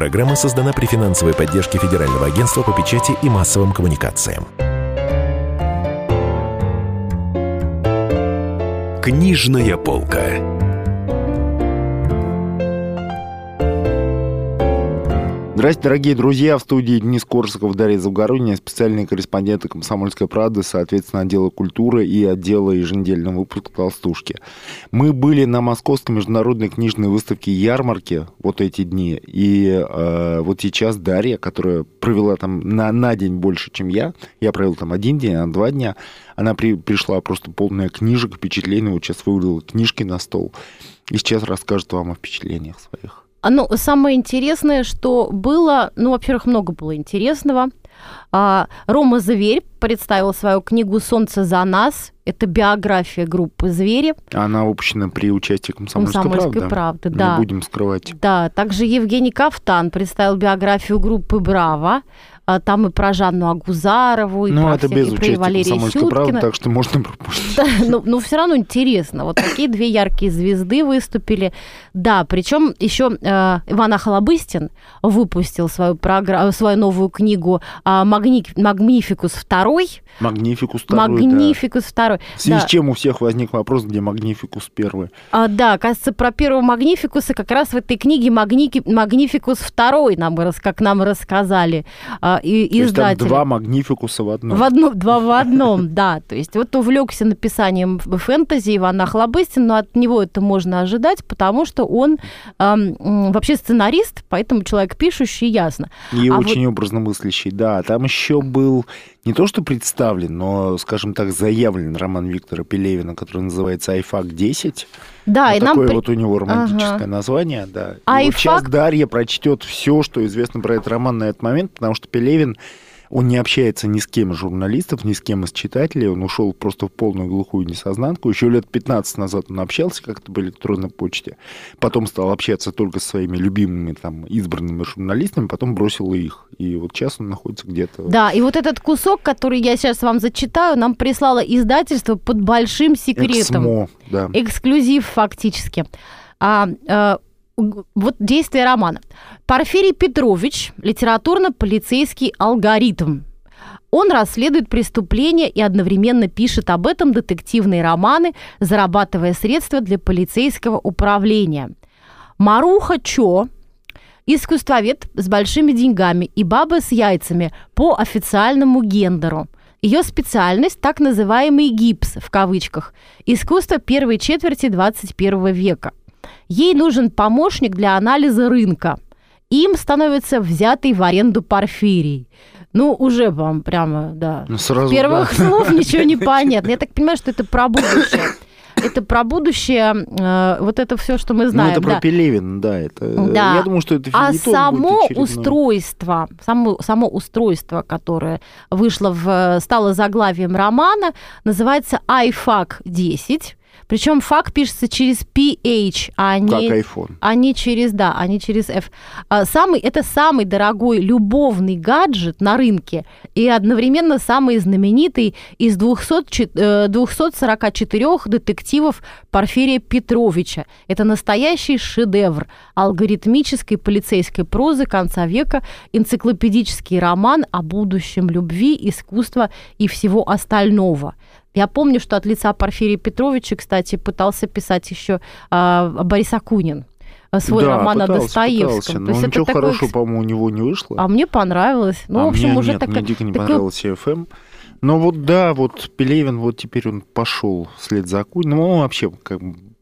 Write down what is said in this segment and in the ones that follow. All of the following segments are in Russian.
программа создана при финансовой поддержке Федерального агентства по печати и массовым коммуникациям. Книжная полка. Здравствуйте, дорогие друзья. В студии Денис Корсаков, Дарья Завгородняя, специальные корреспонденты «Комсомольской правды», соответственно, отдела культуры и отдела еженедельного выпуска «Толстушки». Мы были на Московской международной книжной выставке «Ярмарки» вот эти дни. И э, вот сейчас Дарья, которая провела там на, на день больше, чем я, я провел там один день, а два дня, она при, пришла просто полная книжек, впечатлений, вот сейчас вывалила книжки на стол. И сейчас расскажет вам о впечатлениях своих. А, ну, самое интересное, что было, ну, во-первых, много было интересного. А, Рома Зверь представил свою книгу «Солнце за нас». Это биография группы «Звери». Она выпущена при участии «Комсомольской, «Комсомольской правды». правды да. Не будем скрывать. Да, также Евгений Кафтан представил биографию группы «Браво». А, там и про Жанну Агузарову, и ну, про, это всех, без и про Валерия Сюткина. Так что можно пропустить. Да, но, но ну, все равно интересно. Вот такие две яркие звезды выступили. Да, причем еще э, Иван Ахалобыстин выпустил свою, программу, свою новую книгу э, Магни... «Магнификус второй». Магнификус второй, Магнификус да. второй. В связи да. с чем у всех возник вопрос, где Магнификус первый? А, да, кажется, про первого Магнификуса как раз в этой книге Магни... Магнификус второй, нам, как нам рассказали а, и, То. Есть два Магнификуса в одном. В одном, два в одном, да. То есть вот увлекся написанием фэнтези Иван Охлобыстин, но от него это можно ожидать, потому что он эм, вообще сценарист, поэтому человек пишущий, ясно. И а очень вот... образно мыслящий, да. Там еще был не то что представлен, но, скажем так, заявлен роман Виктора Пелевина, который называется «Айфак-10». Да, вот и такое нам... вот у него романтическое ага. название, да. И Айфак... вот сейчас Дарья прочтет все, что известно про этот роман на этот момент, потому что Пелевин он не общается ни с кем из журналистов, ни с кем из читателей. Он ушел просто в полную глухую несознанку. Еще лет 15 назад он общался как-то по электронной почте. Потом стал общаться только со своими любимыми там избранными журналистами, потом бросил их. И вот сейчас он находится где-то... Да, и вот этот кусок, который я сейчас вам зачитаю, нам прислало издательство под большим секретом. Эксмо, да. Эксклюзив фактически. А, а вот действие романа. Порфирий Петрович, литературно-полицейский алгоритм. Он расследует преступления и одновременно пишет об этом детективные романы, зарабатывая средства для полицейского управления. Маруха Чо, искусствовед с большими деньгами и баба с яйцами по официальному гендеру. Ее специальность – так называемый гипс, в кавычках, искусство первой четверти 21 века. Ей нужен помощник для анализа рынка. Им становится взятый в аренду Порфирий. Ну, уже вам прямо, да. Ну, сразу, С первых да. слов ничего не понятно. Я так понимаю, что это про будущее. Это про будущее, э, вот это все, что мы знаем. Ну, это да. про Пелевин, да. Это, да. Я думаю, что это А само устройство, само, само устройство, которое вышло в, стало заглавием романа, называется iFAC 10 причем фак пишется через PH, а не, как iPhone. а не через, да, а не через F. А, самый, это самый дорогой любовный гаджет на рынке и одновременно самый знаменитый из 200, 244 э, детективов Порфирия Петровича. Это настоящий шедевр алгоритмической полицейской прозы конца века, энциклопедический роман о будущем любви, искусства и всего остального. Я помню, что от лица Порфирия Петровича, кстати, пытался писать еще а, Борис Акунин э, свой да, роман пытался, о Достоевском. Пытался, То есть ничего это хорошего, такой... по-моему, у него не вышло. А мне понравилось. Ну, а в общем, мне уже нет, так... мне дико не такой... понравился FM. Но вот да, вот Пелевин, вот теперь он пошел вслед за Акуниным. Ну, он вообще как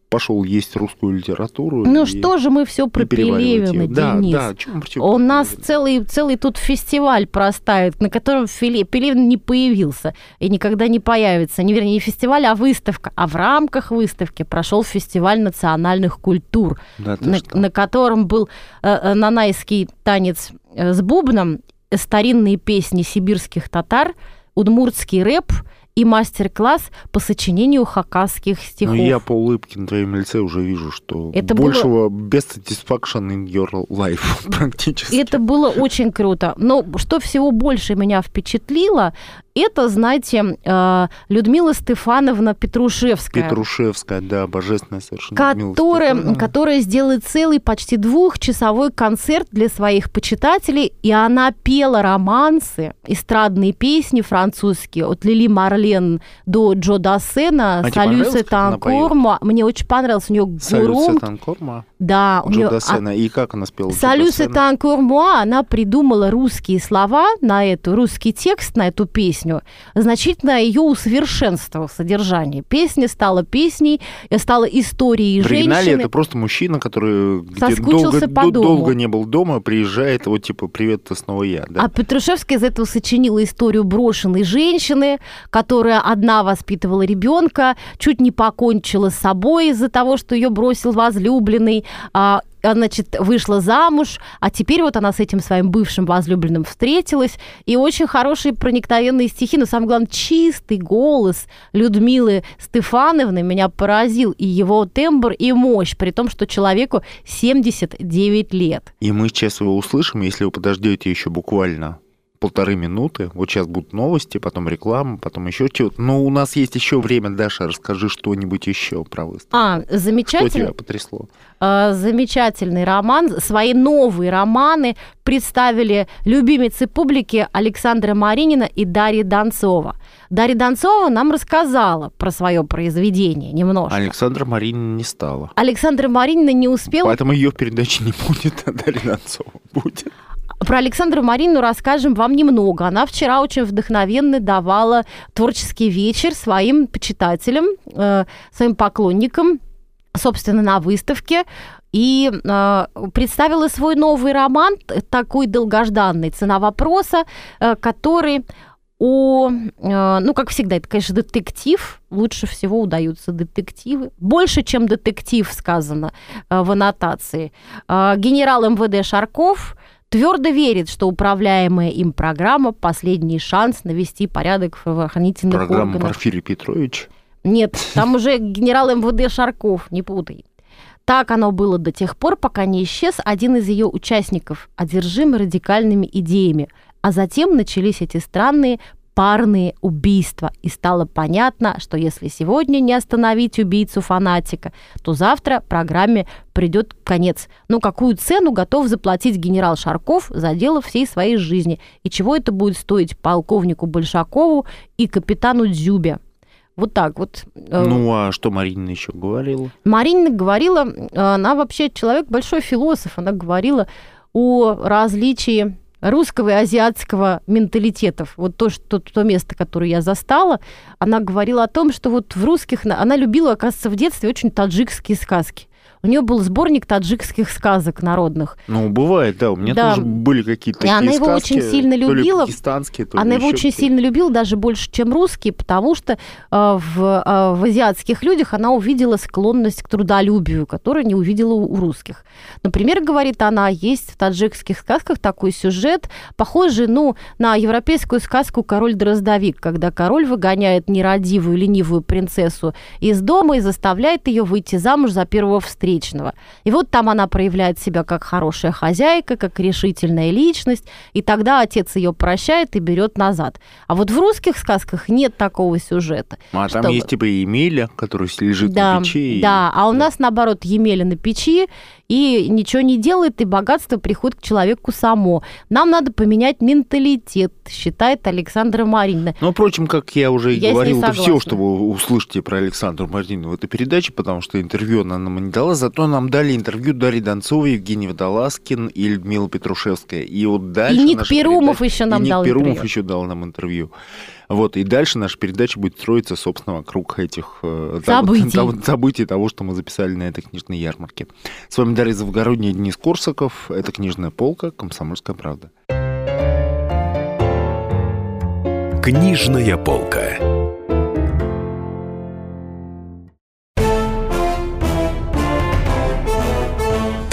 пошел есть русскую литературу. Ну и, что же мы все про Пелевина, Денис? Да, да, У нас целый, целый тут фестиваль простает, на котором Пелевин не появился и никогда не появится. Не, вернее, не фестиваль, а выставка. А в рамках выставки прошел фестиваль национальных культур, да, на, на котором был э, э, нанайский танец э, с бубном, старинные песни сибирских татар, удмуртский рэп – и мастер-класс по сочинению хакасских стихов. Ну, я по улыбке на твоем лице уже вижу, что это большего было... best satisfaction in your life практически. Это было очень круто. Но что всего больше меня впечатлило, это, знаете, э, Людмила Стефановна Петрушевская. Петрушевская, да, божественная совершенно. Которая, которая сделает целый почти двухчасовой концерт для своих почитателей, и она пела романсы, эстрадные песни французские, от Лили Марлен до Джо Дассена, А тебе Салю понравилось, как она поет? Сетанкор. Мне очень понравилось, у нее громко. Сетанкорма, Да, у Джо нее Дассена. И как она спела? Джо Салю Дассена? Сетанкор Муа, она придумала русские слова на эту, русский текст на эту песню, значительно ее усовершенствовав содержание. Песня стала песней, э, стала историей В оригинале женщины. это просто мужчина, который долго, по до- дому. долго не был дома, приезжает, вот типа, привет, это снова я. Да. А Петрушевская из этого сочинила историю брошенной женщины, которая одна воспитывала ребенка, чуть не покончила с собой из-за того, что ее бросил возлюбленный, а, значит, вышла замуж, а теперь вот она с этим своим бывшим возлюбленным встретилась, и очень хорошие проникновенные стихи, но самое главное, чистый голос Людмилы Стефановны меня поразил, и его тембр, и мощь, при том, что человеку 79 лет. И мы сейчас его услышим, если вы подождете еще буквально полторы минуты. Вот сейчас будут новости, потом реклама, потом еще чего-то. Но у нас есть еще время, Даша, расскажи что-нибудь еще про выставку. А, Что замечательно. тебя потрясло? Э, замечательный роман. Свои новые романы представили любимицы публики Александра Маринина и Дарья Донцова. Дарья Донцова нам рассказала про свое произведение немножко. Александра Маринина не стала. Александра Маринина не успела. Поэтому ее в передаче не будет, а Дарья Донцова будет. Про Александру Маринину расскажем вам немного. Она вчера очень вдохновенно давала творческий вечер своим почитателям, э, своим поклонникам, собственно, на выставке. И э, представила свой новый роман, такой долгожданный «Цена вопроса», э, который о, э, ну, как всегда, это, конечно, детектив. Лучше всего удаются детективы. Больше, чем детектив, сказано э, в аннотации. Э, генерал МВД Шарков твердо верит, что управляемая им программа – последний шанс навести порядок в правоохранительных Программа органах. Порфирий Петрович. Нет, там уже генерал МВД Шарков, не путай. Так оно было до тех пор, пока не исчез один из ее участников, одержимый радикальными идеями. А затем начались эти странные парные убийства, и стало понятно, что если сегодня не остановить убийцу-фанатика, то завтра программе придет конец. Но какую цену готов заплатить генерал Шарков за дело всей своей жизни? И чего это будет стоить полковнику Большакову и капитану Дзюбе? Вот так вот. Э, Ну, а что Марина еще говорила? Марина говорила, э, она вообще человек большой философ, она говорила о различии русского и азиатского менталитетов. Вот то, что, то место, которое я застала, она говорила о том, что вот в русских... Она любила, оказывается, в детстве очень таджикские сказки. У нее был сборник таджикских сказок народных. Ну, бывает, да. У меня Да. тоже были какие-то И такие она его сказки, очень сильно то ли любила. пакистанские, то ли Она его очень сильно любила, даже больше, чем русские, потому что э, в, э, в азиатских людях она увидела склонность к трудолюбию, которую не увидела у, у русских. Например, говорит она, есть в таджикских сказках такой сюжет, похожий ну, на европейскую сказку «Король-дроздовик», когда король выгоняет нерадивую, ленивую принцессу из дома и заставляет ее выйти замуж за первого встречного. И вот там она проявляет себя как хорошая хозяйка, как решительная личность, и тогда отец ее прощает и берет назад. А вот в русских сказках нет такого сюжета. А там чтобы- есть типа и Емеля, который лежит да, на печи. и- да, а у нас наоборот Емеля на печи и ничего не делает, и богатство приходит к человеку само. Нам надо поменять менталитет, считает Александра Маринина. Ну, впрочем, как я уже и Я говорил, это все, что вы услышите про Александру Мартину в этой передаче, потому что интервью она нам не дала, зато нам дали интервью Дарьи Донцовой, Евгений Водолазкин и Людмила Петрушевская. И вот дальше... и Ник Перумов передача- еще нам и Ник дал Перумов интервью. еще дал нам интервью. Вот, и дальше наша передача будет строиться, собственно, вокруг этих э, Событий. того- событий того, что мы записали на этой книжной ярмарке. С вами Дарья Завгородняя, Денис Корсаков. Это «Книжная полка», «Комсомольская правда». Книжная полка.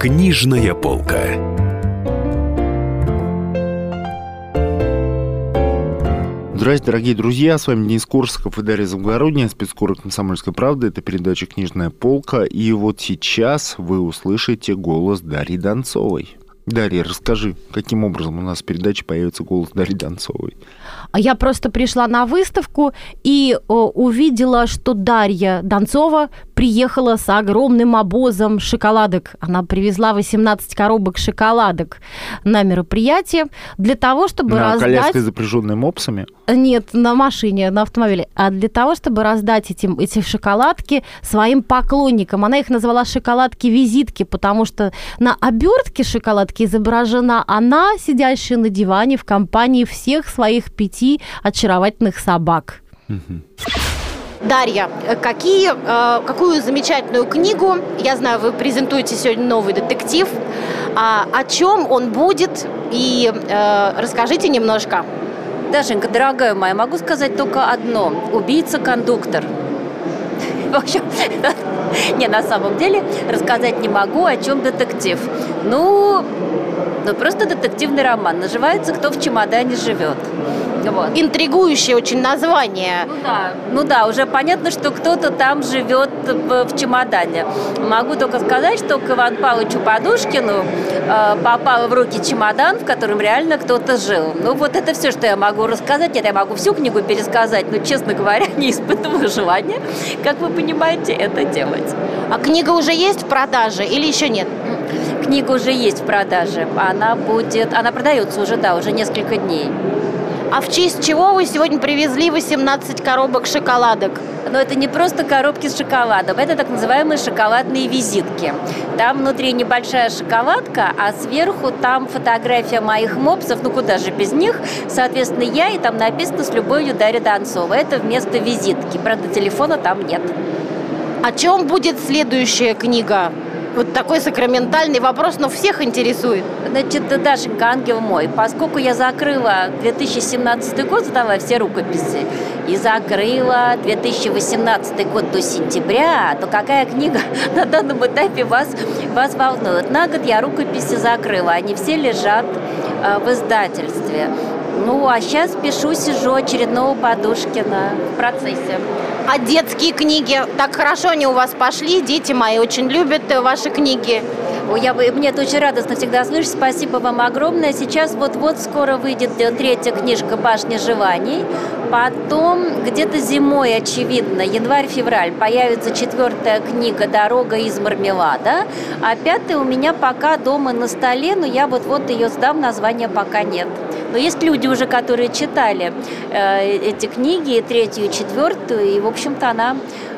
Книжная полка. Здравствуйте, дорогие друзья, с вами Денис Корсаков и Дарья Завгородняя, спецкор «Комсомольской правды». Это передача «Книжная полка». И вот сейчас вы услышите голос Дарьи Донцовой. Дарья, расскажи, каким образом у нас в передаче появится голос Дарьи Донцовой? А Я просто пришла на выставку и о, увидела, что Дарья Донцова приехала с огромным обозом шоколадок. Она привезла 18 коробок шоколадок на мероприятие для того, чтобы на раздать... коляской, запряженной мопсами? Нет, на машине, на автомобиле. А для того, чтобы раздать этим, эти шоколадки своим поклонникам. Она их назвала шоколадки-визитки, потому что на обертке шоколадки изображена она, сидящая на диване в компании всех своих пяти очаровательных собак. Дарья, э, какие, э, какую замечательную книгу, я знаю, вы презентуете сегодня новый детектив, а, о чем он будет, и э, расскажите немножко. Дашенька, дорогая моя, могу сказать только одно. Убийца-кондуктор. В общем, не, на самом деле рассказать не могу, о чем детектив. Ну, ну просто детективный роман. Называется «Кто в чемодане живет». Вот. Интригующее очень название. Ну да, ну да, уже понятно, что кто-то там живет в, в чемодане. Могу только сказать, что к Ивану Павловичу Подушкину э, попал в руки чемодан, в котором реально кто-то жил. Ну вот это все, что я могу рассказать. Нет, я могу всю книгу пересказать, но, честно говоря, не испытываю желания, как вы понимаете, это делать. А книга уже есть в продаже или еще нет? Книга уже есть в продаже. Она будет, она продается уже, да, уже несколько дней. А в честь чего вы сегодня привезли 18 коробок шоколадок? Но это не просто коробки с шоколадом, это так называемые шоколадные визитки. Там внутри небольшая шоколадка, а сверху там фотография моих мопсов, ну куда же без них. Соответственно, я, и там написано «С любовью Дарья Донцова». Это вместо визитки. Правда, телефона там нет. О чем будет следующая книга? Вот такой сакраментальный вопрос, но всех интересует. Значит, Дашенька, ангел мой, поскольку я закрыла 2017 год, сдала все рукописи, и закрыла 2018 год до сентября, то какая книга на данном этапе вас, вас волнует? На год я рукописи закрыла, они все лежат э, в издательстве. Ну, а сейчас пишу, сижу очередного Подушкина в процессе. А детские книги, так хорошо они у вас пошли, дети мои очень любят ваши книги. Я, мне это очень радостно всегда слышать. Спасибо вам огромное. Сейчас вот-вот скоро выйдет э, третья книжка «Башня желаний». Потом где-то зимой, очевидно, январь-февраль, появится четвертая книга «Дорога из мармелада». А пятая у меня пока дома на столе, но я вот-вот ее сдам, названия пока нет. Но есть люди уже, которые читали э, эти книги, третью и четвертую, и, в общем-то, она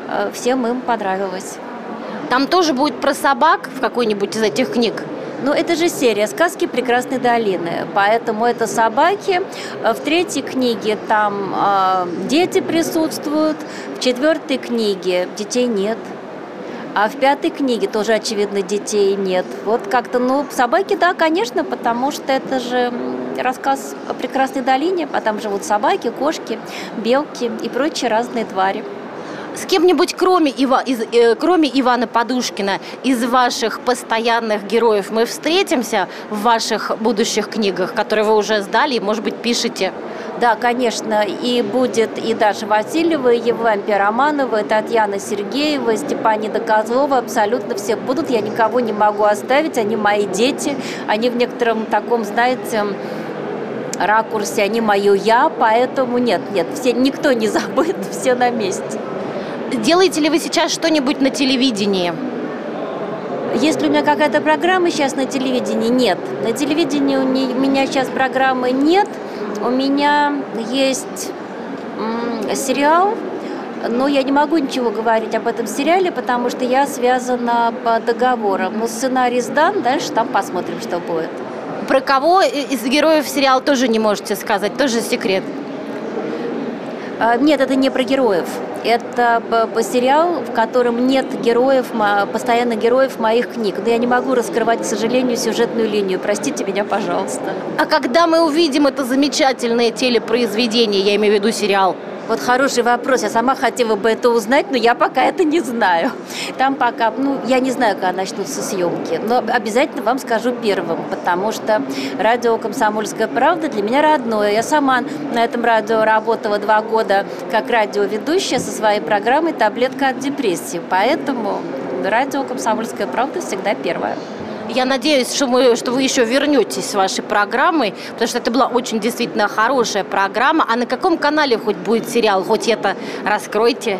э, всем им понравилась. Там тоже будет про собак в какой-нибудь из этих книг? Ну, это же серия «Сказки прекрасной долины», поэтому это собаки. В третьей книге там э, дети присутствуют, в четвертой книге детей нет. А в пятой книге тоже, очевидно, детей нет. Вот как-то, ну, собаки, да, конечно, потому что это же рассказ о прекрасной долине, а там живут собаки, кошки, белки и прочие разные твари. С кем-нибудь, кроме, Ива, из, э, кроме Ивана Подушкина, из ваших постоянных героев мы встретимся в ваших будущих книгах, которые вы уже сдали и, может быть, пишете? Да, конечно, и будет и Даша Васильева, и Евлампия Романова, и Татьяна Сергеева, и Степанида Козлова, абсолютно все будут. Я никого не могу оставить, они мои дети, они в некотором таком, знаете, ракурсе, они мое я, поэтому нет, нет, все, никто не забыт, все на месте. Делаете ли вы сейчас что-нибудь на телевидении? Если у меня какая-то программа сейчас на телевидении, нет. На телевидении у меня сейчас программы нет – у меня есть сериал, но я не могу ничего говорить об этом сериале, потому что я связана по договорам. Но сценарий сдан, дальше там посмотрим, что будет. Про кого из героев сериала тоже не можете сказать, тоже секрет. А, нет, это не про героев. Это сериал, в котором нет героев, постоянно героев моих книг. Но я не могу раскрывать, к сожалению, сюжетную линию. Простите меня, пожалуйста. А когда мы увидим это замечательное телепроизведение, я имею в виду сериал, вот хороший вопрос. Я сама хотела бы это узнать, но я пока это не знаю. Там пока, ну, я не знаю, когда начнутся съемки. Но обязательно вам скажу первым, потому что радио «Комсомольская правда» для меня родное. Я сама на этом радио работала два года как радиоведущая со своей программой «Таблетка от депрессии». Поэтому радио «Комсомольская правда» всегда первое. Я надеюсь, что, мы, что вы еще вернетесь с вашей программой, потому что это была очень действительно хорошая программа. А на каком канале хоть будет сериал? Хоть это раскройте.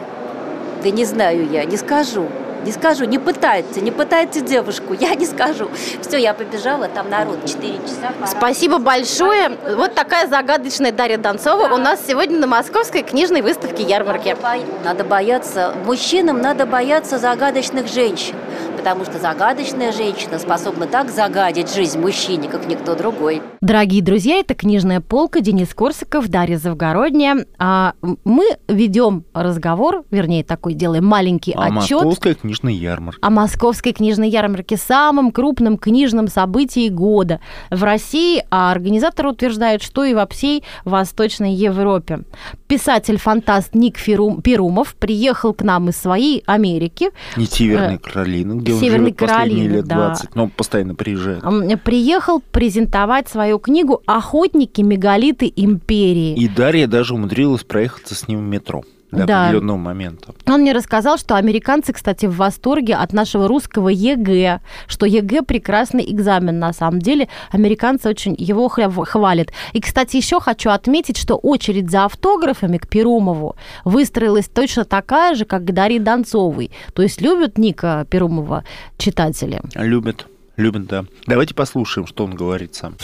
Да не знаю я, не скажу. Не скажу, не пытайте, не пытайте девушку, я не скажу. Все, я побежала, там народ, 4 часа. Пора. Спасибо большое. Спасибо. Вот такая загадочная Дарья Донцова да. у нас сегодня на Московской книжной выставке ярмарки. Надо, бо... надо бояться, мужчинам надо бояться загадочных женщин потому что загадочная женщина способна так загадить жизнь мужчине, как никто другой. Дорогие друзья, это книжная полка Денис Корсаков, Дарья Завгородняя. А мы ведем разговор, вернее, такой делаем маленький о отчет. О Московской книжной ярмарке. О Московской книжной ярмарке, самом крупном книжном событии года в России, а организаторы утверждают, что и во всей Восточной Европе. Писатель-фантаст Ник Перумов приехал к нам из своей Америки. Не Северной Каролины, где где Северной он живет Каролины, лет 20, да. но постоянно приезжает. Приехал презентовать свою книгу «Охотники, мегалиты империи». И Дарья даже умудрилась проехаться с ним в метро до да. определенного момента. Он мне рассказал, что американцы, кстати, в восторге от нашего русского ЕГЭ, что ЕГЭ прекрасный экзамен на самом деле. Американцы очень его хвалят. И, кстати, еще хочу отметить, что очередь за автографами к Перумову выстроилась точно такая же, как к Дарье Донцовой. То есть любят Ника Перумова читатели? Любят. Любят, да. Давайте послушаем, что он говорит сам.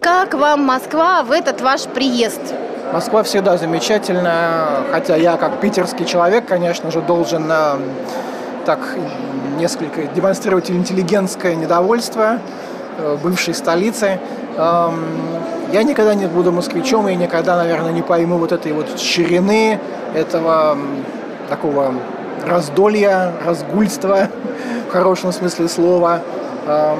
Как вам Москва в этот ваш приезд? Москва всегда замечательная, хотя я как питерский человек, конечно же, должен э, так несколько демонстрировать интеллигентское недовольство э, бывшей столицы. Эм, я никогда не буду москвичом и никогда, наверное, не пойму вот этой вот ширины, этого такого раздолья, разгульства в хорошем смысле слова. Эм,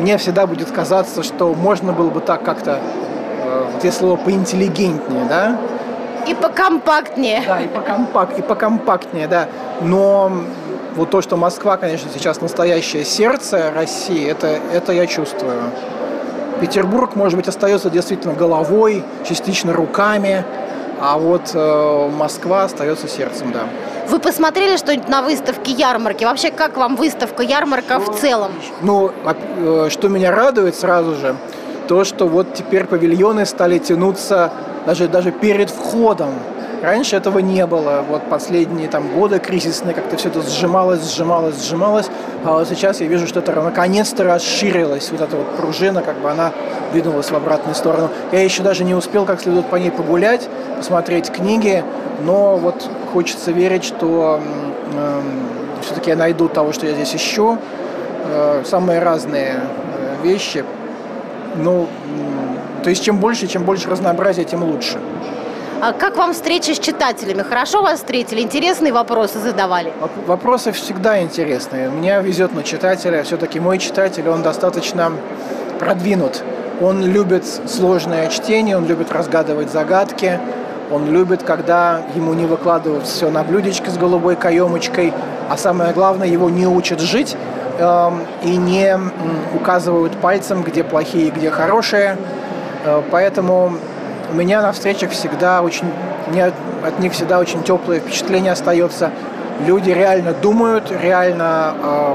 мне всегда будет казаться, что можно было бы так как-то те слово поинтеллигентнее, да? И покомпактнее. Да, и, покомпак, и покомпактнее, да. Но вот то, что Москва, конечно, сейчас настоящее сердце России, это, это я чувствую. Петербург, может быть, остается действительно головой, частично руками, а вот э, Москва остается сердцем, да. Вы посмотрели что-нибудь на выставке ярмарки? Вообще, как вам выставка ярмарка в целом? Ну, э, что меня радует сразу же, то, что вот теперь павильоны стали тянуться даже, даже перед входом. Раньше этого не было. Вот последние там годы кризисные как-то все это сжималось, сжималось, сжималось. А вот сейчас я вижу, что это наконец-то расширилось. Вот эта вот пружина, как бы она двинулась в обратную сторону. Я еще даже не успел как следует по ней погулять, посмотреть книги, но вот хочется верить, что э, все-таки я найду того, что я здесь ищу. Э, самые разные э, вещи, ну, то есть чем больше, чем больше разнообразия, тем лучше. А как вам встреча с читателями? Хорошо вас встретили? Интересные вопросы задавали? Вопросы всегда интересные. Меня везет на читателя. Все-таки мой читатель, он достаточно продвинут. Он любит сложное чтение, он любит разгадывать загадки. Он любит, когда ему не выкладывают все на блюдечке с голубой каемочкой, а самое главное, его не учат жить, и не указывают пальцем, где плохие, где хорошие. Э, поэтому у меня на встречах всегда очень, от них всегда очень теплое впечатление остается. Люди реально думают, реально э,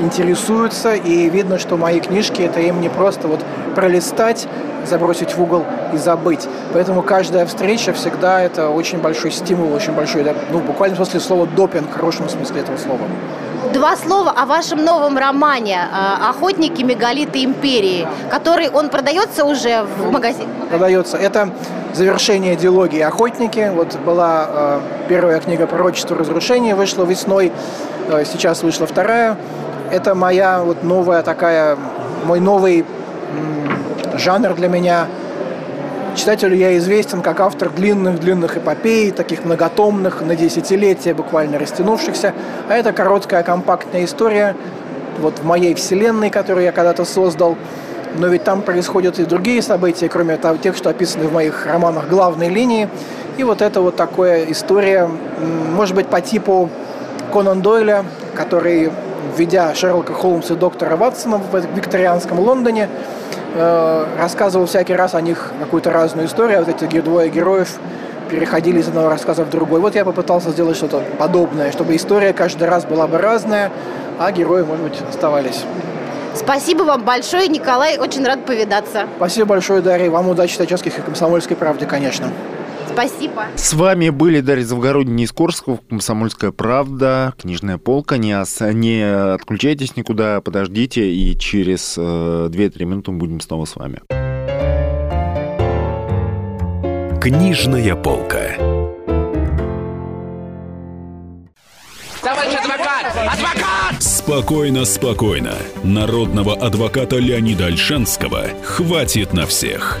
интересуются, и видно, что мои книжки это им не просто вот пролистать, забросить в угол и забыть. Поэтому каждая встреча всегда это очень большой стимул, очень большой, ну, буквально в смысле слова допинг, в хорошем смысле этого слова. Два слова о вашем новом романе э, «Охотники, мегалиты империи», который он продается уже в магазине? Продается. Это завершение диалогии «Охотники». Вот была э, первая книга «Пророчество разрушения», вышла весной, э, сейчас вышла вторая. Это моя вот новая такая, мой новый жанр для меня. Читателю я известен как автор длинных-длинных эпопей, таких многотомных, на десятилетия буквально растянувшихся. А это короткая компактная история вот в моей вселенной, которую я когда-то создал. Но ведь там происходят и другие события, кроме тех, что описаны в моих романах главной линии. И вот это вот такая история, может быть, по типу Конан Дойля, который, введя Шерлока Холмса и доктора Ватсона в викторианском Лондоне, э, рассказывал всякий раз о них какую-то разную историю, а вот эти двое героев переходили из одного рассказа в другой. Вот я попытался сделать что-то подобное, чтобы история каждый раз была бы разная, а герои, может быть, оставались. Спасибо вам большое, Николай. Очень рад повидаться. Спасибо большое, Дарья. Вам удачи в Тачевских и Комсомольской правде, конечно. Спасибо. С вами были Дарья Завгородний из Корского, Комсомольская правда, книжная полка. Не, не отключайтесь никуда, подождите, и через э, 2-3 минуты мы будем снова с вами. Книжная полка. Товарищ адвокат! Адвокат! Спокойно, спокойно. Народного адвоката Леонида Альшанского хватит на всех.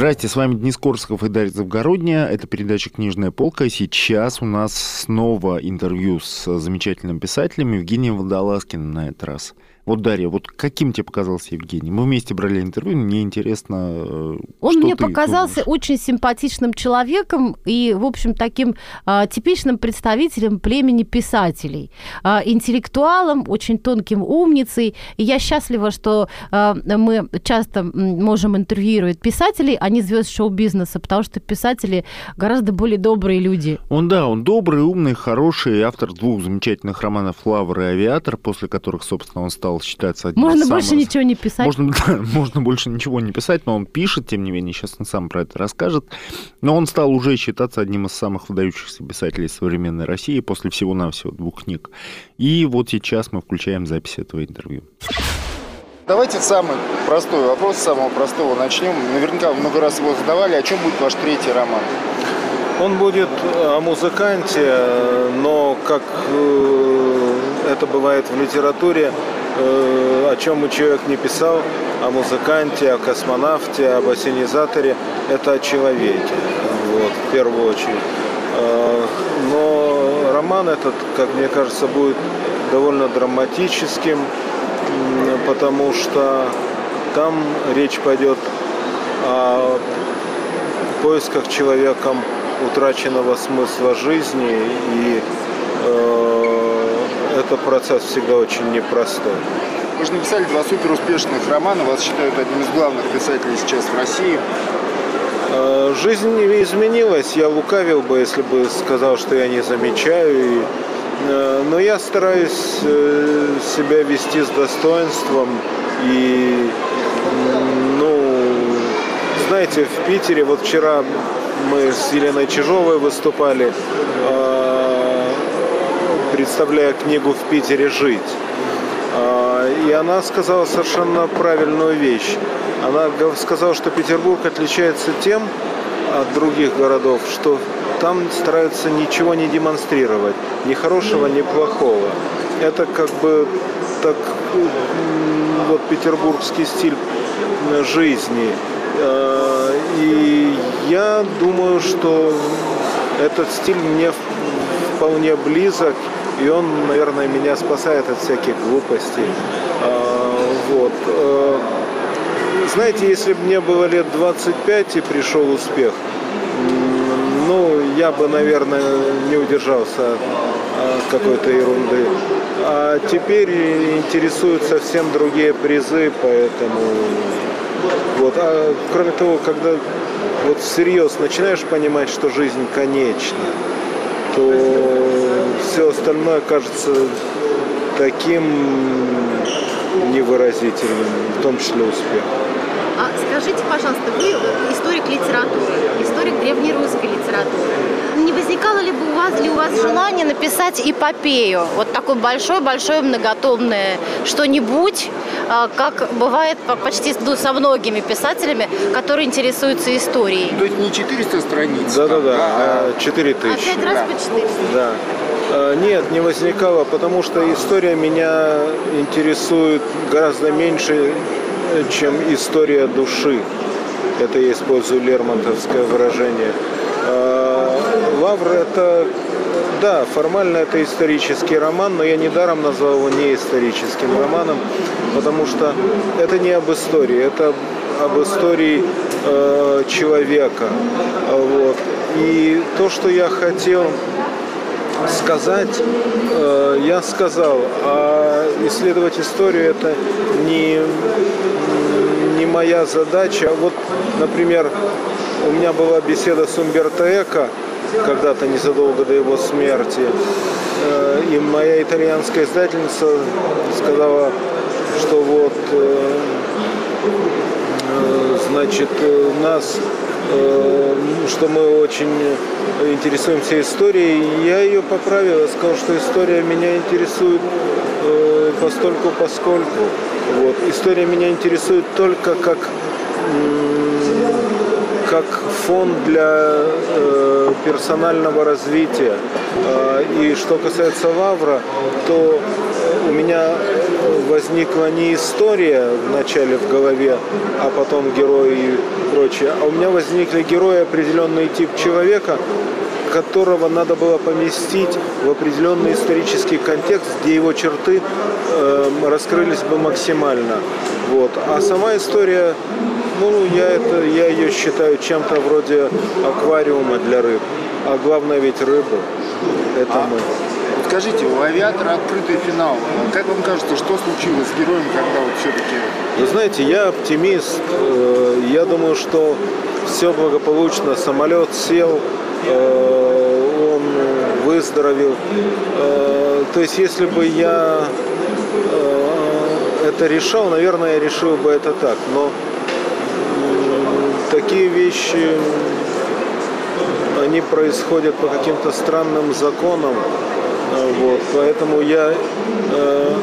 Здрасте, с вами Денис Корсков и Дарья Завгородняя. Это передача «Книжная полка». Сейчас у нас снова интервью с замечательным писателем Евгением Водолазкиным на этот раз. Вот, Дарья, вот каким тебе показался Евгений? Мы вместе брали интервью, мне интересно, э, Он что мне ты показался думаешь? очень симпатичным человеком и, в общем, таким а, типичным представителем племени писателей. А, интеллектуалом, очень тонким умницей. И я счастлива, что а, мы часто можем интервьюировать писателей, а не звезд шоу-бизнеса, потому что писатели гораздо более добрые люди. Он, да, он добрый, умный, хороший, автор двух замечательных романов «Лавр» и «Авиатор», после которых, собственно, он стал считаться одним Можно из больше самых... ничего не писать. Можно, да, можно больше ничего не писать, но он пишет, тем не менее, сейчас он сам про это расскажет. Но он стал уже считаться одним из самых выдающихся писателей современной России после всего-навсего двух книг. И вот сейчас мы включаем запись этого интервью. Давайте самый простой вопрос, с самого простого начнем. Наверняка вы много раз его задавали. О чем будет ваш третий роман? Он будет о музыканте, но как э, это бывает в литературе, э, о чем бы человек не писал, о музыканте, о космонавте, об осенизаторе, это о человеке, вот, в первую очередь. Э, Но роман этот, как мне кажется, будет довольно драматическим, потому что там речь пойдет о поисках человеком утраченного смысла жизни, и э, это процесс всегда очень непростой. Вы же написали два супер успешных романа, вас считают одним из главных писателей сейчас в России. Э, Жизнь изменилась, я лукавил бы, если бы сказал, что я не замечаю. И, э, но я стараюсь э, себя вести с достоинством. И, ну, знаете, в Питере, вот вчера мы с Еленой Чижовой выступали, представляя книгу «В Питере жить». А, И она сказала совершенно правильную вещь. Она сказала, что Петербург отличается тем от других городов, что там стараются ничего не демонстрировать, ни хорошего, ни плохого. Это как бы так вот петербургский стиль жизни. Э, И я думаю, что этот стиль мне вполне близок, и он, наверное, меня спасает от всяких глупостей. А, Вот. Э, Знаете, если бы мне было лет 25 и пришел успех, ну, я бы, наверное, не удержался от какой-то ерунды. А теперь интересуют совсем другие призы, поэтому... Вот. А кроме того, когда вот всерьез начинаешь понимать, что жизнь конечна, то все остальное кажется таким невыразительным, в том числе успех. А скажите, пожалуйста, вы историк литературы, историк древнерусской литературы. Не возникало ли бы у вас, ли у вас желание написать эпопею? Вот такое большое-большое многотомное что-нибудь, а, как бывает почти ну, со многими писателями, которые интересуются историей. То есть не 400 страниц? Да-да-да, а 4000. А пять раз по 400? Да. А, Нет, не возникало, потому что история меня интересует гораздо меньше, чем история души. Это я использую лермонтовское выражение. А, Лавр это, да, формально это исторический роман, но я недаром назвал его не историческим романом, потому что это не об истории, это об истории э, человека. Вот. И то, что я хотел сказать, э, я сказал. А исследовать историю это не, не моя задача. Вот, например, у меня была беседа с Умберто Эко когда-то незадолго до его смерти. Э, И моя итальянская издательница сказала, что вот э, значит, нас, что мы очень интересуемся историей. Я ее поправила, сказал, что история меня интересует э, постольку поскольку. Вот. История меня интересует только как как фон для э, персонального развития. Э, и что касается Лавра, то у меня возникла не история вначале в голове, а потом герои и прочее, а у меня возникли герои определенный тип человека, которого надо было поместить в определенный исторический контекст, где его черты э, раскрылись бы максимально. Вот. А сама история, ну, я, это, я ее считаю чем-то вроде аквариума для рыб. А главное ведь рыбы. Это А мы. Скажите, у авиатора открытый финал. Как вам кажется, что случилось с героем, когда вот все-таки... Вы знаете, я оптимист. Э, Я думаю, что все благополучно. Самолет сел, э, он выздоровел. Э, То есть, если бы я это решал, наверное, я решил бы это так. Но такие вещи, они происходят по каким-то странным законам. Вот, поэтому я э,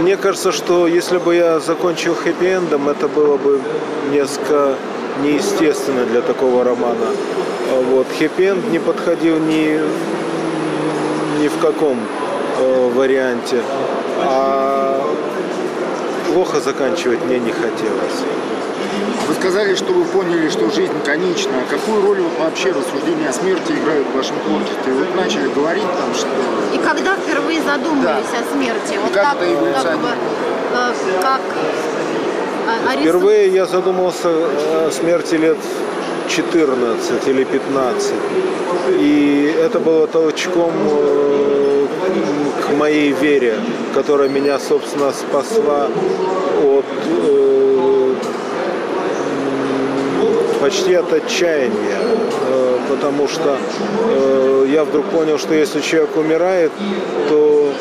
мне кажется, что если бы я закончил хэппи-эндом, это было бы несколько неестественно для такого романа. А Вот. Хэппи-энд не подходил ни, ни в каком э, варианте. А плохо заканчивать мне не хотелось. Вы сказали, что вы поняли, что жизнь конечна. Какую роль вот вообще рассуждения о смерти играют в вашем творчестве? Вот начали говорить там, что... И когда впервые задумались о смерти? Вот Как как, это эволюционирует? как, э, как э, о рисунке? Впервые я задумался о смерти лет 14 или 15. И это было толчком э, к моей вере, которая меня, собственно, спасла от почти от отчаяния, э, потому что э, я вдруг понял, что если человек умирает, то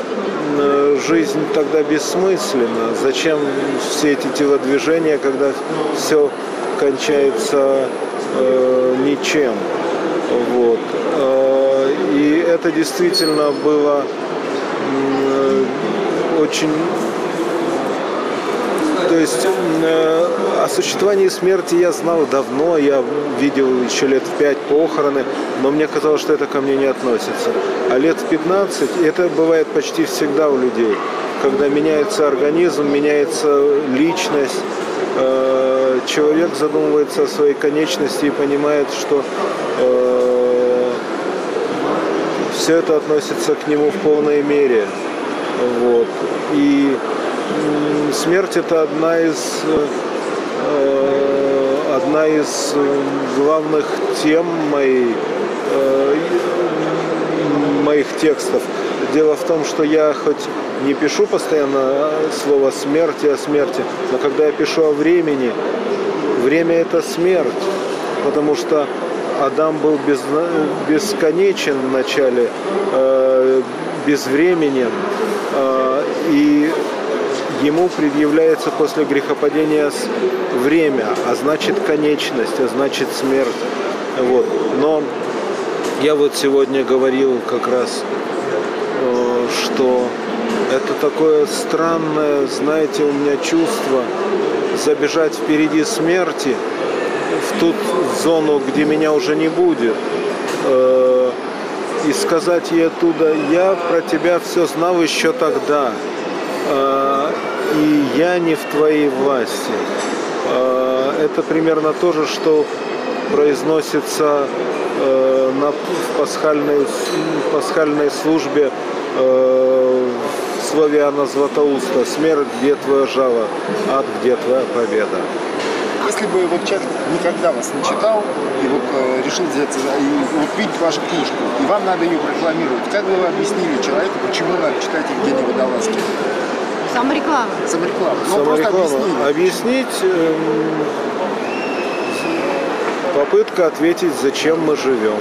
э, жизнь тогда бессмысленна. Зачем все эти телодвижения, когда все кончается ничем? Вот. И это действительно было очень то есть э, о существовании смерти я знал давно, я видел еще лет пять похороны, но мне казалось, что это ко мне не относится. А лет в 15, и это бывает почти всегда у людей, когда меняется организм, меняется личность, э, человек задумывается о своей конечности и понимает, что э, все это относится к нему в полной мере. Вот. И смерть это одна из э, одна из э, главных тем моей, э, моих текстов. Дело в том, что я хоть не пишу постоянно слово смерти о смерти, но когда я пишу о времени, время это смерть, потому что Адам был безна- бесконечен в начале, безвременен, и ему предъявляется после грехопадения время, а значит конечность, а значит смерть. Вот. Но я вот сегодня говорил как раз, э, что это такое странное, знаете, у меня чувство забежать впереди смерти в ту зону, где меня уже не будет. Э, и сказать ей оттуда, я про тебя все знал еще тогда, э, и я не в твоей власти. Э, это примерно то же, что произносится на, в, пасхальной, в пасхальной службе в слове Иоанна Златоуста «Смерть, где твоя жало? Ад, где твоя победа?» Если бы вот человек никогда вас не читал, и вот э, решил взяться, и вот видеть вашу книжку, и вам надо ее рекламировать, как бы вы объяснили человеку, почему надо читать Евгения Водолазки? Самореклама. Самореклама. Ну, Самореклама. Объяснить э, попытка ответить, зачем мы живем.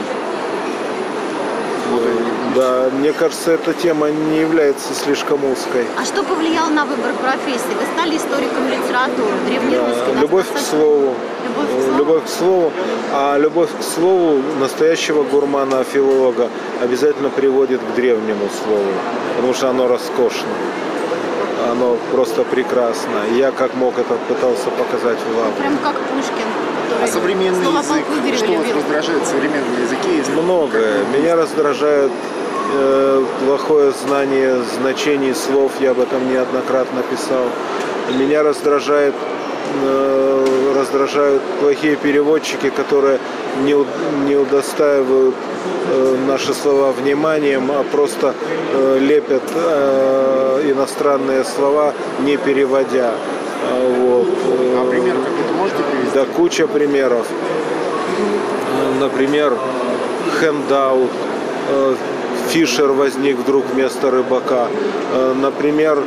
Да, мне кажется, эта тема не является слишком узкой. А что повлияло на выбор профессии? Вы стали историком литературы, древнерусской. Да, любовь к слову. Любовь к слову? Любовь к слову. А любовь к слову настоящего гурмана, филолога обязательно приводит к древнему слову, потому что оно роскошно. Оно просто прекрасно. Я как мог это пытался показать вам. Прям как Пушкин. А современный язык, что вас раздражает в современном языке? Если Многое. Меня раздражает э, плохое знание значений слов, я об этом неоднократно писал. Меня раздражает, э, раздражают плохие переводчики, которые не, не удостаивают наши слова вниманием, а просто э, лепят э, иностранные слова, не переводя. А, Вот. А пример какой-то можете привести? Да куча примеров. Например, хендаут. Э, Фишер возник вдруг вместо рыбака. Э, Например,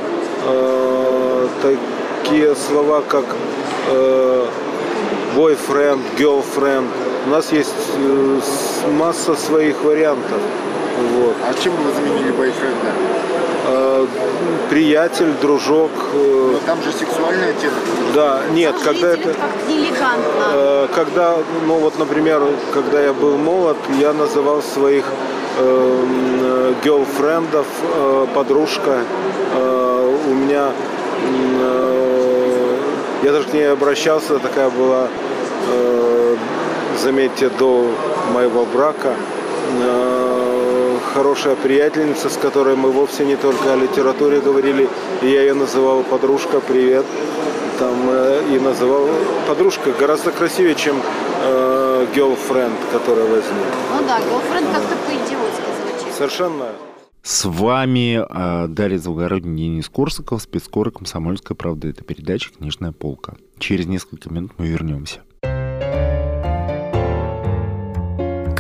э, такие слова, как э, boyfriend, girlfriend. У нас есть э, масса своих вариантов. Вот. А чем бы вы заменили бойфренда? Э, Приятель, дружок. э, Но там же сексуальный оттенок. Да, нет, когда это... Э, Когда, ну вот, например, когда я был молод, я называл своих э, э, подружка. Э, у меня, э, я даже к ней обращался, такая была, э, заметьте, до моего брака. Э, хорошая приятельница, с которой мы вовсе не только о литературе говорили. И я ее называл подружка, привет там э, и называл подружка гораздо красивее, чем э, girlfriend, который возник. Ну да, girlfriend как-то по-идиотски звучит. Совершенно. С вами э, Дарья Завгородний, Денис Корсаков, спецкор «Комсомольская правда». Это передача «Книжная полка». Через несколько минут мы вернемся.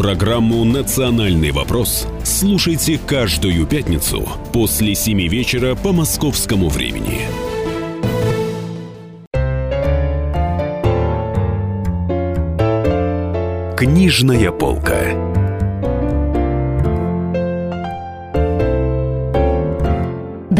Программу «Национальный вопрос» слушайте каждую пятницу после 7 вечера по московскому времени. Книжная полка.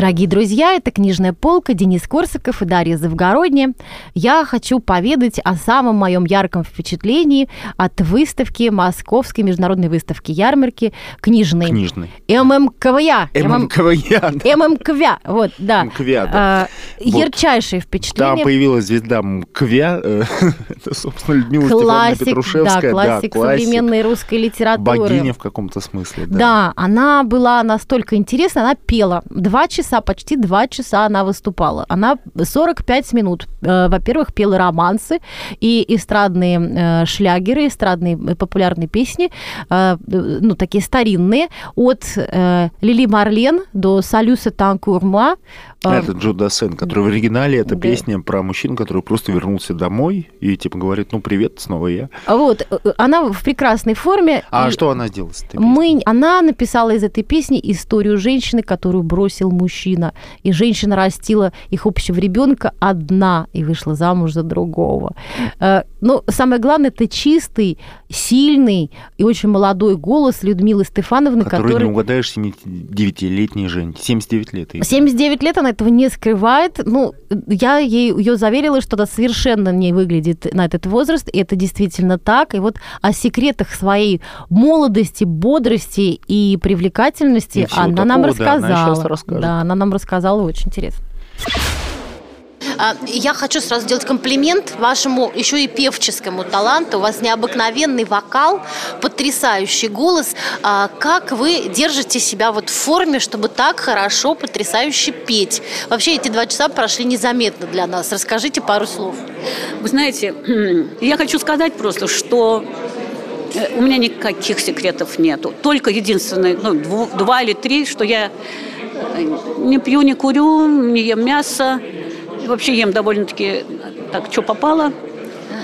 Дорогие друзья, это «Книжная полка», Денис Корсаков и Дарья Завгородняя. Я хочу поведать о самом моем ярком впечатлении от выставки, Московской международной выставки ярмарки книжной. Книжный. ММКВЯ. ММКВЯ. ММКВЯ, вот, да. МКВЯ, да. А. Ярчайшее Там впечатление. появилась звезда МКВЯ. э, Это, собственно, Людмила Классик, да, Петрушевская. классик современной русской литературы. Богиня в каком-то смысле. Да. Да, она была настолько интересна, она пела. Два часа, почти два часа она выступала. Она 45 минут, э, во-первых, пела романсы и эстрадные э, шлягеры, эстрадные э, популярные песни, ну, такие старинные, от Лили Марлен до Салюса Танкурма, Это Джо Дассен, который в оригинале, это Да. песня про мужчину, который просто вернулся домой и типа говорит, ну привет, снова я. Вот, э, она в прекрасной форме. А и что она сделала с этой Мы, она написала из этой песни историю женщины, которую бросил мужчина. И женщина растила их общего ребенка одна и вышла замуж за другого. Э, Но самое главное, это чистый, сильный и очень молодой голос Людмилы Стефановны, Который, который... не угадаешь 79-летней Жень. 79 лет. ей. 79 лет она этого не скрывает. Ну, я ей, ее заверила, что она совершенно не выглядит на этот возраст, и это действительно так. И вот о секретах своей молодости, бодрости и привлекательности И она нам такого, да, она рассказала. Да, она нам рассказала, очень интересно. А, Я хочу сразу сделать комплимент вашему еще и певческому таланту. У вас необыкновенный вокал, потрясающий голос. А Как вы держите себя вот в форме, чтобы так хорошо, потрясающе петь? Вообще эти два часа прошли незаметно для нас. Расскажите пару слов. Вы знаете, я хочу сказать просто, что э, у меня никаких секретов нету. Только единственное, ну, два или три, что я э, не пью, не курю, не ем мясо. Вообще ем довольно-таки так, что попало.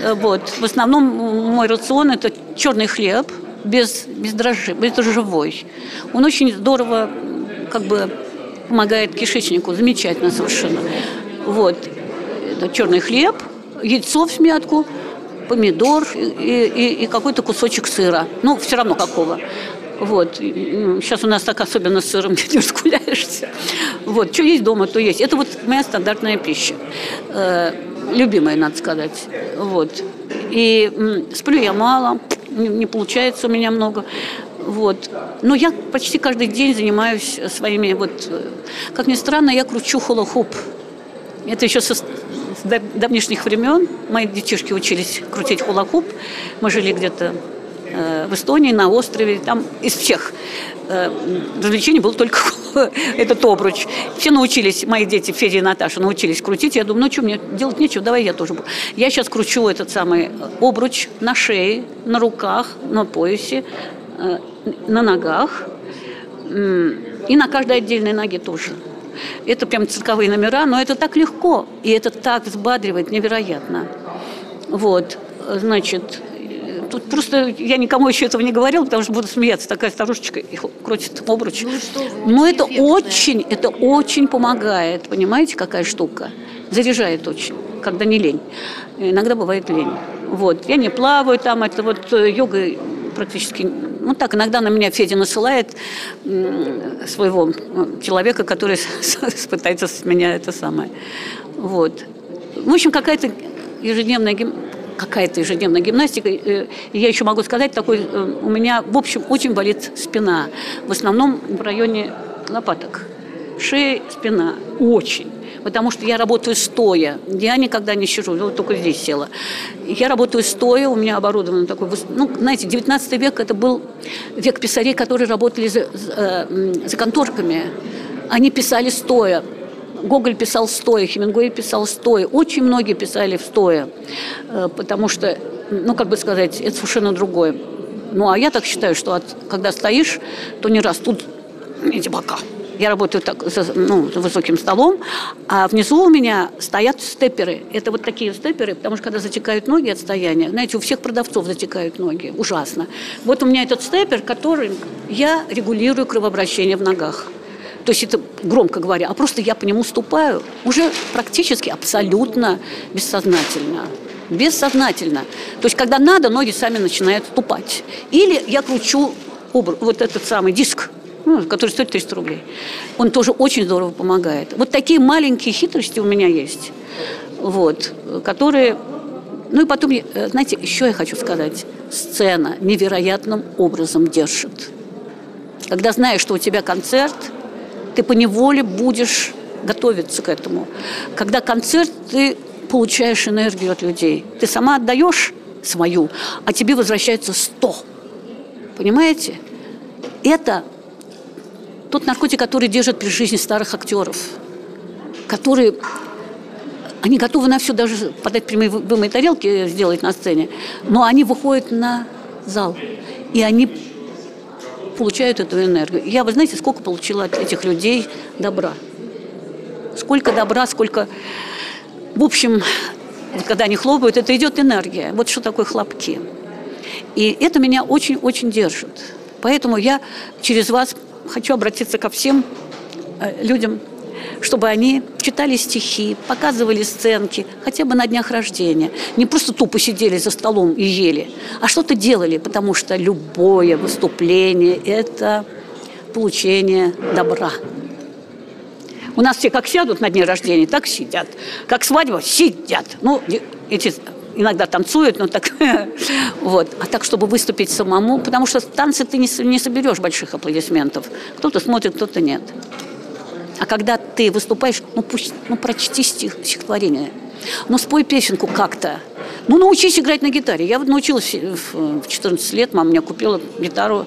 Э, Вот. В основном мой рацион – это черный хлеб без, без дрожжи, бездрожжевой. Он очень здорово как бы помогает кишечнику, замечательно совершенно. Вот. Это черный хлеб, яйцо в смятку, помидор и, и- и какой-то кусочек сыра. Ну, все равно какого. Вот. Сейчас у нас так особенно с сыром не разгуляешься. Вот. Что есть дома, то есть. Это вот моя стандартная пища. Э, любимая, надо сказать. Вот. И сплю я мало, не, получается у меня много. Вот. Но я почти каждый день занимаюсь своими вот... э, Как ни странно, я кручу холохоп. Это еще со, с дав- давнишних времен. Мои детишки учились крутить хулахуп. Мы жили где-то в Эстонии, на острове. Там из всех э, развлечений был только этот обруч. Все научились, мои дети, Федя и Наташа, научились крутить. Я думаю, ну что, мне делать нечего, давай я тоже буду. Я сейчас кручу этот самый обруч на шее, на руках, на поясе, э, на ногах. И на каждой отдельной ноге тоже. Это прям цирковые номера, но это так легко, и это так взбадривает невероятно. Вот, значит, э, тут просто я никому еще этого не говорила, потому что буду смеяться, такая старушечка и хо- крутит обруч. но это очень, это очень помогает, понимаете, какая штука? Заряжает очень, когда не лень. Иногда бывает лень. Вот, я не плаваю там, это вот э, йога практически, ну так, иногда на меня Федя насылает своего человека, который пытается с меня это самое. Вот. В общем, какая-то ежедневная какая-то ежедневная гимнастика. Э, Я еще могу сказать, такой, э, у меня, в общем, очень болит спина. В основном в районе лопаток. Шея, спина. Очень. Потому что я работаю стоя. Я никогда не сижу, вот только здесь села. Я работаю стоя, у меня оборудовано такой... выс- Ну, знаете, 19 век это был век писарей, которые работали за, за, э, за конторками. Они писали стоя. Гоголь писал стоя, Хемингуэй писал стоя. Очень многие писали в стоя, э, потому что, ну, как бы сказать, это совершенно другое. Ну, а я так считаю, что от- когда стоишь, то не растут эти бока. Я работаю так, ну, за высоким столом, а внизу у меня стоят степеры. Это вот такие степеры, потому что когда затекают ноги от стояния, знаете, у всех продавцов затекают ноги, ужасно. Вот у меня этот степер, которым я регулирую кровообращение в ногах. То есть это громко говоря, а просто я по нему ступаю уже практически абсолютно бессознательно. Бессознательно. То есть, когда надо, ноги сами начинают ступать. Или я кручу вот этот самый диск, ну, который стоит 300 рублей. Он тоже очень здорово помогает. Вот такие маленькие хитрости у меня есть, вот, которые... Ну и потом, э, знаете, еще я хочу сказать, сцена невероятным образом держит. Когда знаешь, что у тебя концерт, ты поневоле будешь готовиться к этому. Когда концерт, ты получаешь энергию от людей. Ты сама отдаешь свою, а тебе возвращается сто. Понимаете? Это тот наркотик, который держит при жизни старых актеров, которые они готовы на все, даже подать прямые вымые тарелки сделать на сцене, но они выходят на зал, и они получают эту энергию. Я, вы знаете, сколько получила от этих людей добра. Сколько добра, сколько... В общем, вот когда они хлопают, это идет энергия. Вот что такое хлопки. И это меня очень-очень держит. Поэтому я через вас хочу обратиться ко всем э, людям, чтобы они читали стихи, показывали сценки, хотя бы на днях рождения. Не просто тупо сидели за столом и ели, а что-то делали, потому что любое выступление – это получение добра. У нас все как сядут на дне рождения, так сидят. Как свадьба – сидят. Ну, эти иногда танцуют, но так вот. А так, чтобы выступить самому, потому что в танце ты не, не соберешь больших аплодисментов. Кто-то смотрит, кто-то нет. А когда ты выступаешь, ну пусть, ну прочти стих, стихотворение, ну спой песенку как-то. Ну научись играть на гитаре. Я вот научилась в 14 лет, мама мне купила гитару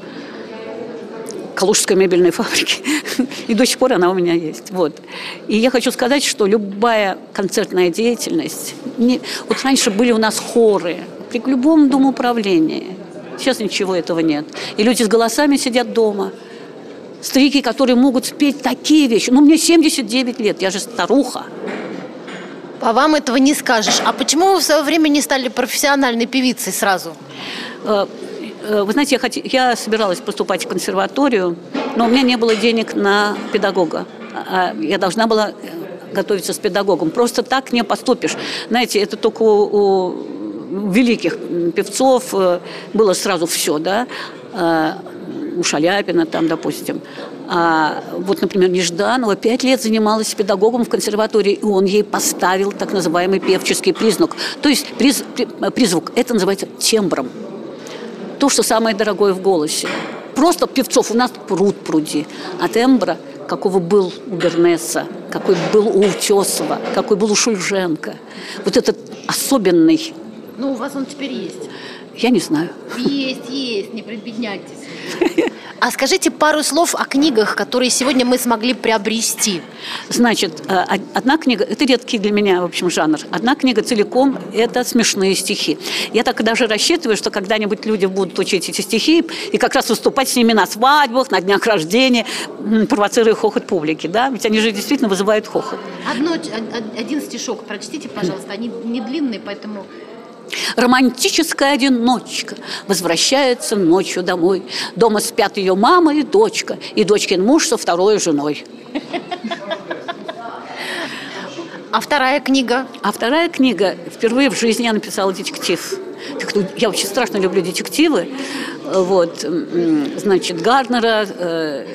Калужской мебельной фабрики. И до сих пор она у меня есть. Вот. И я хочу сказать, что любая концертная деятельность... Не... Вот раньше были у нас хоры при любом домоуправлении. Сейчас ничего этого нет. И люди с голосами сидят дома – старики, которые могут спеть такие вещи. Ну, мне 79 лет, я же старуха. По вам этого не скажешь. А почему вы в свое время не стали профессиональной певицей сразу? Э, э, вы знаете, я, хот... я собиралась поступать в консерваторию, но у меня не было денег на педагога. А, я должна была э, готовиться с педагогом. Просто так не поступишь. Знаете, это только у, у великих певцов было сразу все, да у Шаляпина там, допустим. А вот, например, Нежданова пять лет занималась педагогом в консерватории, и он ей поставил так называемый певческий признак. То есть приз, призвук. Это называется тембром. То, что самое дорогое в голосе. Просто певцов у нас пруд пруди. А тембра какого был у Бернеса, какой был у Утесова, какой был у Шульженко. Вот этот особенный. Ну, у вас он теперь есть. Я не знаю. Есть, есть, не предбедняйтесь. А скажите пару слов о книгах, которые сегодня мы смогли приобрести. Значит, э, одна книга, это редкий для меня, в общем, жанр. Одна книга целиком – это смешные стихи. Я так даже рассчитываю, что когда-нибудь люди будут учить эти стихи и как раз выступать с ними на свадьбах, на днях рождения, провоцируя хохот публики, да? Ведь они же действительно вызывают хохот. Одно, один стишок прочтите, пожалуйста. Они не длинные, поэтому Романтическая одиночка возвращается ночью домой. Дома спят ее мама и дочка, и дочкин муж со второй женой. А вторая книга? А вторая книга, впервые в жизни я написала детектив. Я очень страшно люблю детективы. Вот, значит, Гарнера, э,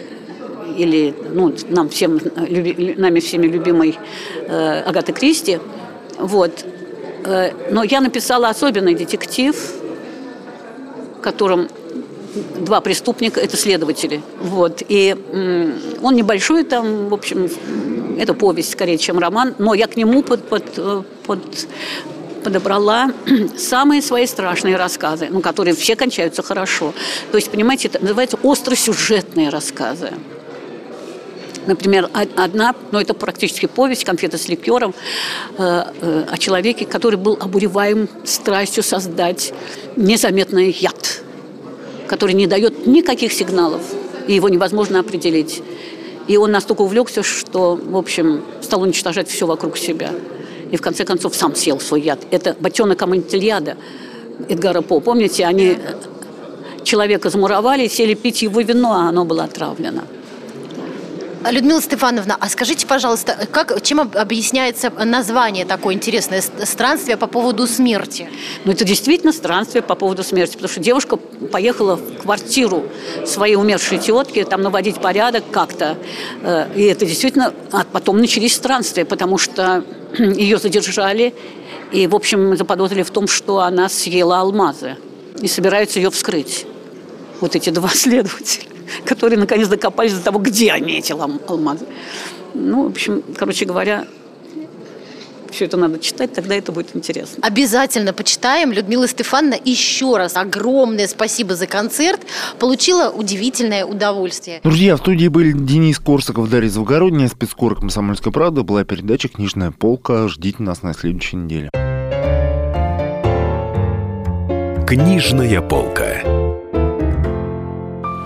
или ну, нам всем, нами всеми любимой э, Агаты Кристи. Вот. Э, но я написала особенный детектив, в котором два преступника – это следователи. Вот. И он небольшой там, в общем, это повесть скорее, чем роман, но я к нему под, под, э, под, подобрала самые свои страшные рассказы, ну, которые все кончаются хорошо. То есть, понимаете, это называется остросюжетные рассказы. Например, одна, ну это практически повесть «Конфеты с ликером» э, э, о человеке, который был обуреваем страстью создать незаметный яд, который не дает никаких сигналов, и его невозможно определить. И он настолько увлекся, что, в общем, стал уничтожать все вокруг себя. И в конце концов сам съел свой яд. Это «Ботенок Амантильяда» Эдгара По. Помните, они человека замуровали, сели пить его вино, а оно было отравлено. Людмила Стефановна, а скажите, пожалуйста, как, чем объясняется название такое интересное странствие по поводу смерти? Ну, это действительно странствие по поводу смерти, потому что девушка поехала в квартиру своей умершей тетки, там наводить порядок как-то. Э, и это действительно... А потом начались странствия, потому что ее задержали и, в общем, заподозрили в том, что она съела алмазы и собираются ее вскрыть. Вот эти два следователя которые наконец докопались до того, где они, эти алмазы. Ну, в общем, короче говоря, все это надо читать, тогда это будет интересно. Обязательно почитаем. Людмила Стефановна, еще раз огромное спасибо за концерт. Получила удивительное удовольствие. Друзья, в студии были Денис Корсаков, Дарья Завгородняя, спецкор «Комсомольская правда». Была передача «Книжная полка». Ждите нас на следующей неделе. Книжная полка.